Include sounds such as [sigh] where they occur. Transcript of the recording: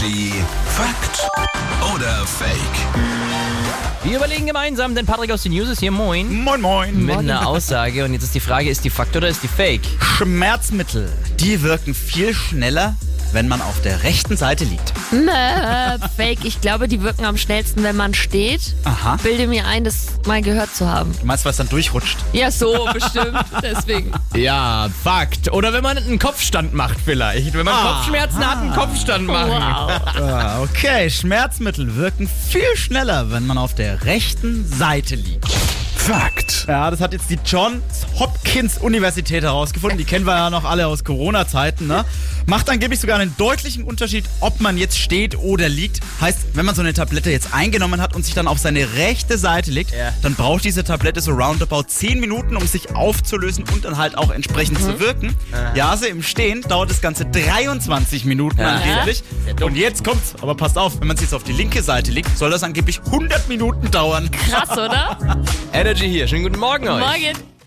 Energy Fakt oder Fake? Wir überlegen gemeinsam, denn Patrick aus den News ist hier, moin, Moin, moin. mit einer [laughs] Aussage. Und jetzt ist die Frage, ist die Fakt oder ist die Fake? Schmerzmittel, die wirken viel schneller, wenn man auf der rechten Seite liegt. Äh, Fake. Ich glaube, die wirken am schnellsten, wenn man steht. Aha. Bilde mir ein, das mal gehört zu haben. Du meinst, was dann durchrutscht? Ja, so bestimmt. Deswegen. Ja, Fakt. Oder wenn man einen Kopfstand macht vielleicht. Wenn man Kopfschmerzen hat, einen Kopfstand machen. Wow. Ah, okay, Schmerzmittel wirken viel schneller, wenn man auf der rechten Seite liegt. Fakt. Ja, das hat jetzt die Johns Hopkins Universität herausgefunden. Die kennen wir ja noch alle aus Corona-Zeiten. Ne? Macht angeblich sogar einen deutlichen Unterschied, ob man jetzt steht oder liegt. Heißt, wenn man so eine Tablette jetzt eingenommen hat und sich dann auf seine rechte Seite legt, Ja. dann braucht diese Tablette so roundabout 10 Minuten, um sich aufzulösen und dann halt auch entsprechend zu wirken. Ja, so im Stehen dauert das Ganze 23 Minuten Ja. angeblich. Ja. Und jetzt kommt's, aber passt auf, wenn man sich jetzt auf die linke Seite legt, soll das angeblich 100 Minuten dauern. Krass, oder? [laughs] Energy hier. Schönen guten Morgen euch. Morgen.